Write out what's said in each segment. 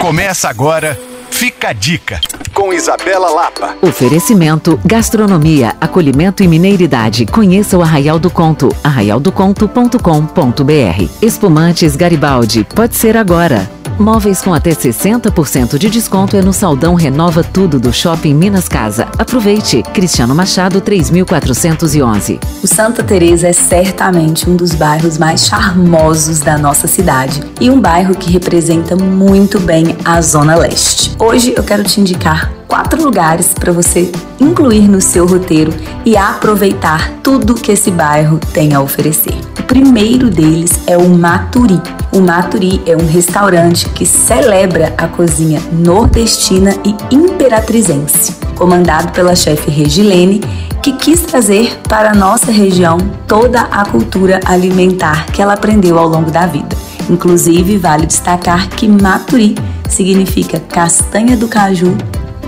Começa agora, fica a dica, com Isabela Lapa. Oferecimento, gastronomia, acolhimento e mineiridade. Conheça o Arraial do Conto, arraialdoconto.com.br. Espumantes Garibaldi, pode ser agora. Móveis com até 60% de desconto é no Saldão Renova Tudo do Shopping Minas Casa. Aproveite. Cristiano Machado 3411. O Santa Teresa é certamente um dos bairros mais charmosos da nossa cidade e um bairro que representa muito bem a Zona Leste. Hoje eu quero te indicar quatro lugares para você incluir no seu roteiro e aproveitar tudo que esse bairro tem a oferecer. O primeiro deles é o Maturi. O Maturi é um restaurante que celebra a cozinha nordestina e imperatrizense, comandado pela chefe Regilene, que quis trazer para a nossa região toda a cultura alimentar que ela aprendeu ao longo da vida. Inclusive, vale destacar que Maturi significa castanha do caju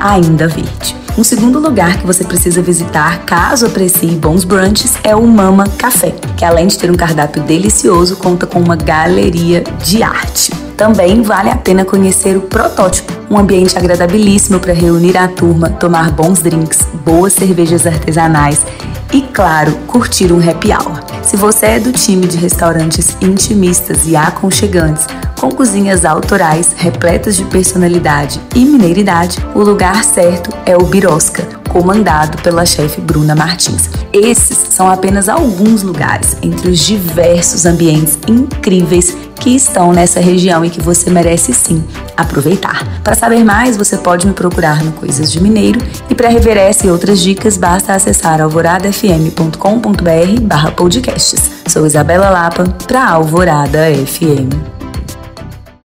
ainda verde. Um segundo lugar que você precisa visitar caso aprecie bons brunches é o Mama Café, que além de ter um cardápio delicioso, conta com uma galeria de arte. Também vale a pena conhecer o Protótipo, um ambiente agradabilíssimo para reunir a turma, tomar bons drinks, boas cervejas artesanais e, claro, curtir um happy hour. Se você é do time de restaurantes intimistas e aconchegantes, com cozinhas autorais repletas de personalidade e mineiridade, o lugar certo é o Birosca, comandado pela chefe Bruna Martins. Esses são apenas alguns lugares entre os diversos ambientes incríveis que estão nessa região e que você merece sim aproveitar. Para saber mais, você pode me procurar no Coisas de Mineiro e para rever essa e outras dicas, basta acessar alvoradafm.com.br/podcasts. Sou Isabela Lapa para Alvorada FM.